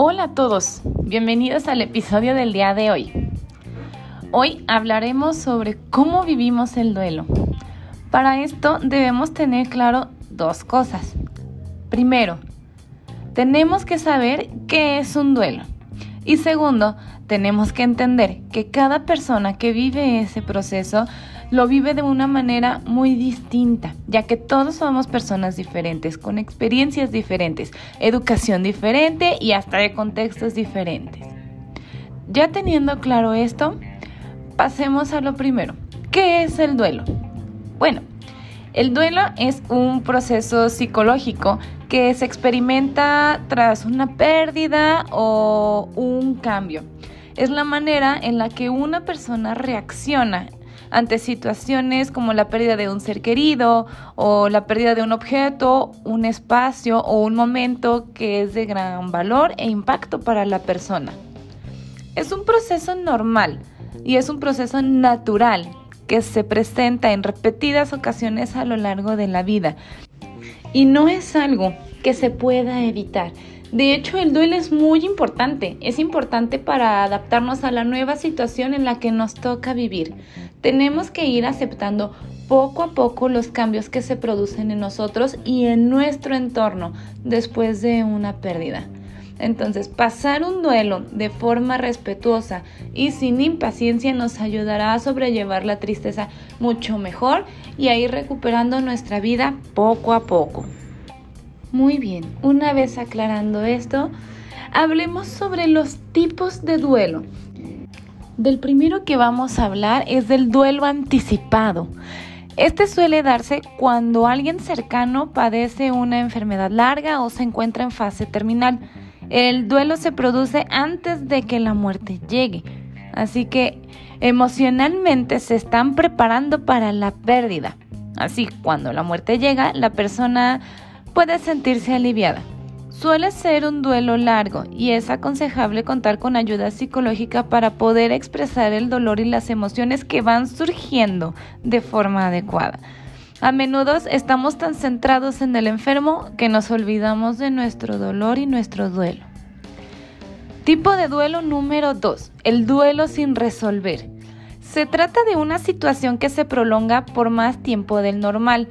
Hola a todos, bienvenidos al episodio del día de hoy. Hoy hablaremos sobre cómo vivimos el duelo. Para esto debemos tener claro dos cosas. Primero, tenemos que saber qué es un duelo. Y segundo, tenemos que entender que cada persona que vive ese proceso lo vive de una manera muy distinta, ya que todos somos personas diferentes, con experiencias diferentes, educación diferente y hasta de contextos diferentes. Ya teniendo claro esto, pasemos a lo primero. ¿Qué es el duelo? Bueno, el duelo es un proceso psicológico que se experimenta tras una pérdida o un cambio. Es la manera en la que una persona reacciona ante situaciones como la pérdida de un ser querido o la pérdida de un objeto, un espacio o un momento que es de gran valor e impacto para la persona. Es un proceso normal y es un proceso natural que se presenta en repetidas ocasiones a lo largo de la vida y no es algo que se pueda evitar. De hecho, el duelo es muy importante. Es importante para adaptarnos a la nueva situación en la que nos toca vivir. Tenemos que ir aceptando poco a poco los cambios que se producen en nosotros y en nuestro entorno después de una pérdida. Entonces, pasar un duelo de forma respetuosa y sin impaciencia nos ayudará a sobrellevar la tristeza mucho mejor y a ir recuperando nuestra vida poco a poco. Muy bien, una vez aclarando esto, hablemos sobre los tipos de duelo. Del primero que vamos a hablar es del duelo anticipado. Este suele darse cuando alguien cercano padece una enfermedad larga o se encuentra en fase terminal. El duelo se produce antes de que la muerte llegue. Así que emocionalmente se están preparando para la pérdida. Así, cuando la muerte llega, la persona puede sentirse aliviada. Suele ser un duelo largo y es aconsejable contar con ayuda psicológica para poder expresar el dolor y las emociones que van surgiendo de forma adecuada. A menudo estamos tan centrados en el enfermo que nos olvidamos de nuestro dolor y nuestro duelo. Tipo de duelo número 2. El duelo sin resolver. Se trata de una situación que se prolonga por más tiempo del normal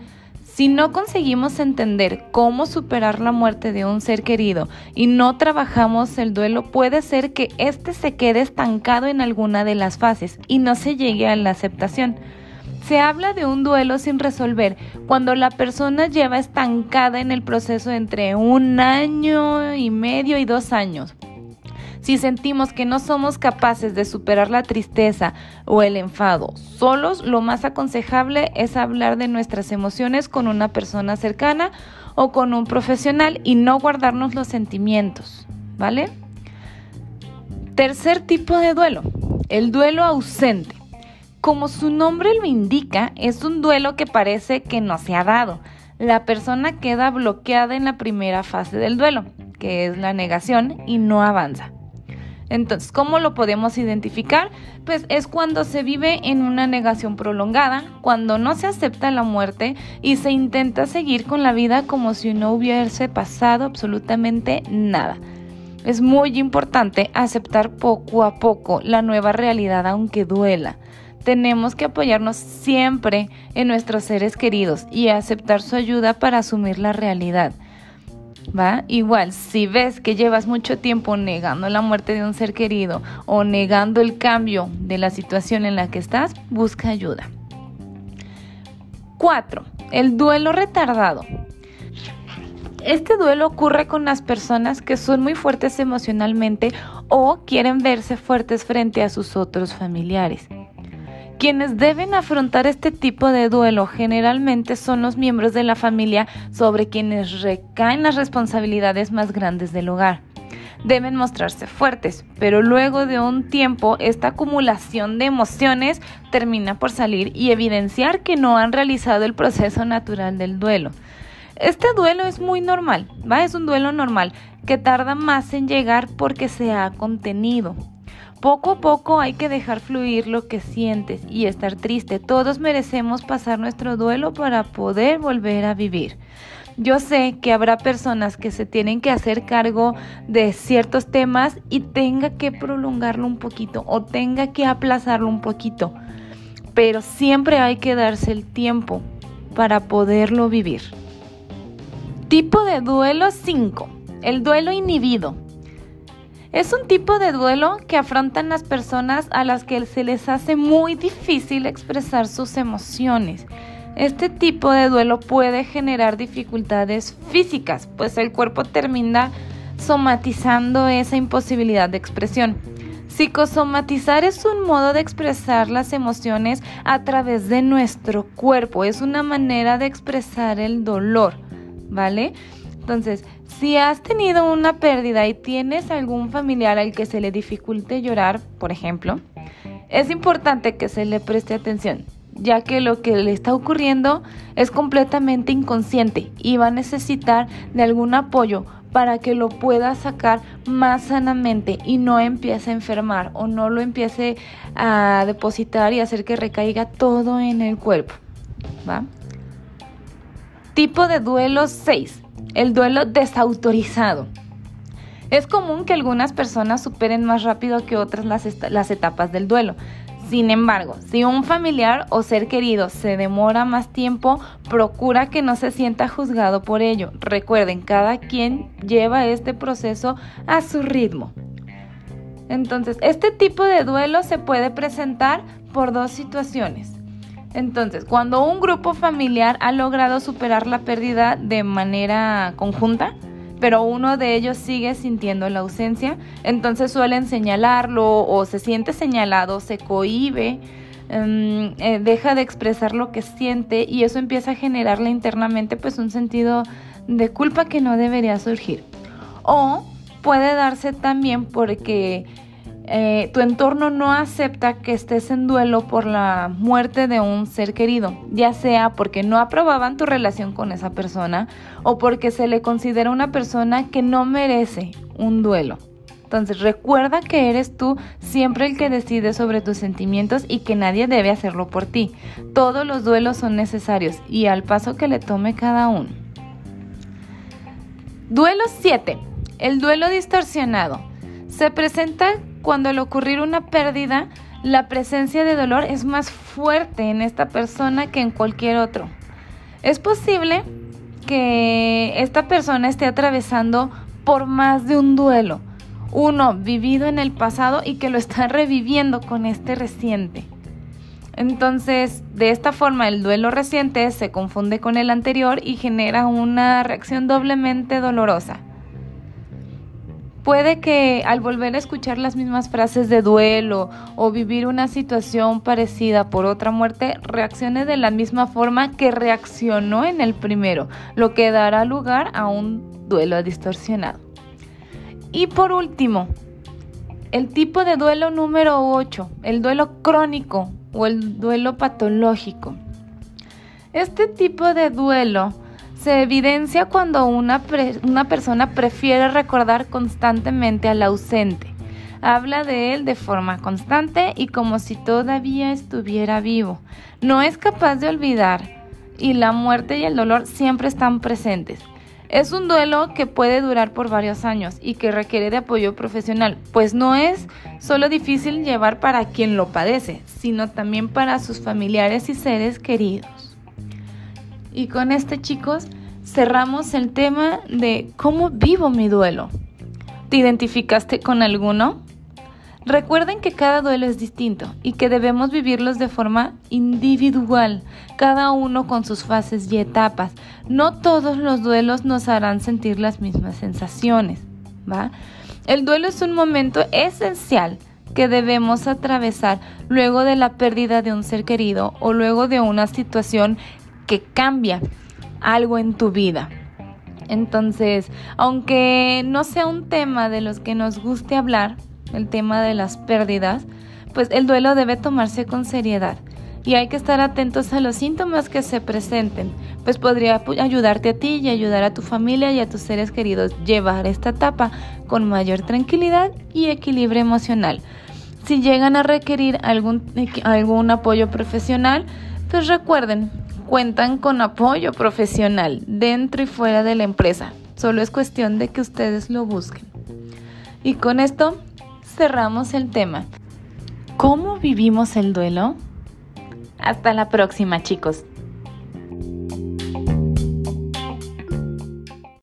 si no conseguimos entender cómo superar la muerte de un ser querido y no trabajamos el duelo, puede ser que éste se quede estancado en alguna de las fases y no se llegue a la aceptación. Se habla de un duelo sin resolver cuando la persona lleva estancada en el proceso entre un año y medio y dos años. Si sentimos que no somos capaces de superar la tristeza o el enfado solos, lo más aconsejable es hablar de nuestras emociones con una persona cercana o con un profesional y no guardarnos los sentimientos, ¿vale? Tercer tipo de duelo, el duelo ausente. Como su nombre lo indica, es un duelo que parece que no se ha dado. La persona queda bloqueada en la primera fase del duelo, que es la negación, y no avanza. Entonces, ¿cómo lo podemos identificar? Pues es cuando se vive en una negación prolongada, cuando no se acepta la muerte y se intenta seguir con la vida como si no hubiese pasado absolutamente nada. Es muy importante aceptar poco a poco la nueva realidad aunque duela. Tenemos que apoyarnos siempre en nuestros seres queridos y aceptar su ayuda para asumir la realidad. ¿Va? Igual, si ves que llevas mucho tiempo negando la muerte de un ser querido o negando el cambio de la situación en la que estás, busca ayuda. 4. El duelo retardado. Este duelo ocurre con las personas que son muy fuertes emocionalmente o quieren verse fuertes frente a sus otros familiares. Quienes deben afrontar este tipo de duelo generalmente son los miembros de la familia sobre quienes recaen las responsabilidades más grandes del hogar. Deben mostrarse fuertes, pero luego de un tiempo esta acumulación de emociones termina por salir y evidenciar que no han realizado el proceso natural del duelo. Este duelo es muy normal, ¿va? Es un duelo normal que tarda más en llegar porque se ha contenido. Poco a poco hay que dejar fluir lo que sientes y estar triste. Todos merecemos pasar nuestro duelo para poder volver a vivir. Yo sé que habrá personas que se tienen que hacer cargo de ciertos temas y tenga que prolongarlo un poquito o tenga que aplazarlo un poquito, pero siempre hay que darse el tiempo para poderlo vivir. Tipo de duelo 5. El duelo inhibido. Es un tipo de duelo que afrontan las personas a las que se les hace muy difícil expresar sus emociones este tipo de duelo puede generar dificultades físicas, pues el cuerpo termina somatizando esa imposibilidad de expresión. Psicosomatizar es un modo de expresar las emociones a través de nuestro cuerpo, es una manera de expresar el dolor, ¿vale? Entonces, si has tenido una pérdida y tienes algún familiar al que se le dificulte llorar, por ejemplo, es importante que se le preste atención ya que lo que le está ocurriendo es completamente inconsciente y va a necesitar de algún apoyo para que lo pueda sacar más sanamente y no empiece a enfermar o no lo empiece a depositar y hacer que recaiga todo en el cuerpo. ¿Va? Tipo de duelo 6. El duelo desautorizado. Es común que algunas personas superen más rápido que otras las, las etapas del duelo. Sin embargo, si un familiar o ser querido se demora más tiempo, procura que no se sienta juzgado por ello. Recuerden, cada quien lleva este proceso a su ritmo. Entonces, este tipo de duelo se puede presentar por dos situaciones. Entonces, cuando un grupo familiar ha logrado superar la pérdida de manera conjunta, pero uno de ellos sigue sintiendo la ausencia, entonces suelen señalarlo o se siente señalado, se cohíbe, em, eh, deja de expresar lo que siente y eso empieza a generarle internamente pues un sentido de culpa que no debería surgir. O puede darse también porque eh, tu entorno no acepta que estés en duelo por la muerte de un ser querido, ya sea porque no aprobaban tu relación con esa persona o porque se le considera una persona que no merece un duelo. Entonces recuerda que eres tú siempre el que decide sobre tus sentimientos y que nadie debe hacerlo por ti. Todos los duelos son necesarios y al paso que le tome cada uno. Duelo 7. El duelo distorsionado. Se presenta cuando al ocurrir una pérdida, la presencia de dolor es más fuerte en esta persona que en cualquier otro. Es posible que esta persona esté atravesando por más de un duelo, uno vivido en el pasado y que lo está reviviendo con este reciente. Entonces, de esta forma, el duelo reciente se confunde con el anterior y genera una reacción doblemente dolorosa. Puede que al volver a escuchar las mismas frases de duelo o vivir una situación parecida por otra muerte, reaccione de la misma forma que reaccionó en el primero, lo que dará lugar a un duelo distorsionado. Y por último, el tipo de duelo número 8, el duelo crónico o el duelo patológico. Este tipo de duelo se evidencia cuando una, una persona prefiere recordar constantemente al ausente. Habla de él de forma constante y como si todavía estuviera vivo. No es capaz de olvidar y la muerte y el dolor siempre están presentes. Es un duelo que puede durar por varios años y que requiere de apoyo profesional, pues no es solo difícil llevar para quien lo padece, sino también para sus familiares y seres queridos. Y con este chicos cerramos el tema de cómo vivo mi duelo. ¿Te identificaste con alguno? Recuerden que cada duelo es distinto y que debemos vivirlos de forma individual, cada uno con sus fases y etapas. No todos los duelos nos harán sentir las mismas sensaciones, ¿va? El duelo es un momento esencial que debemos atravesar luego de la pérdida de un ser querido o luego de una situación que cambia algo en tu vida. Entonces, aunque no sea un tema de los que nos guste hablar, el tema de las pérdidas, pues el duelo debe tomarse con seriedad y hay que estar atentos a los síntomas que se presenten, pues podría ayudarte a ti y ayudar a tu familia y a tus seres queridos llevar esta etapa con mayor tranquilidad y equilibrio emocional. Si llegan a requerir algún, algún apoyo profesional, pues recuerden, cuentan con apoyo profesional dentro y fuera de la empresa. Solo es cuestión de que ustedes lo busquen. Y con esto cerramos el tema. ¿Cómo vivimos el duelo? Hasta la próxima, chicos.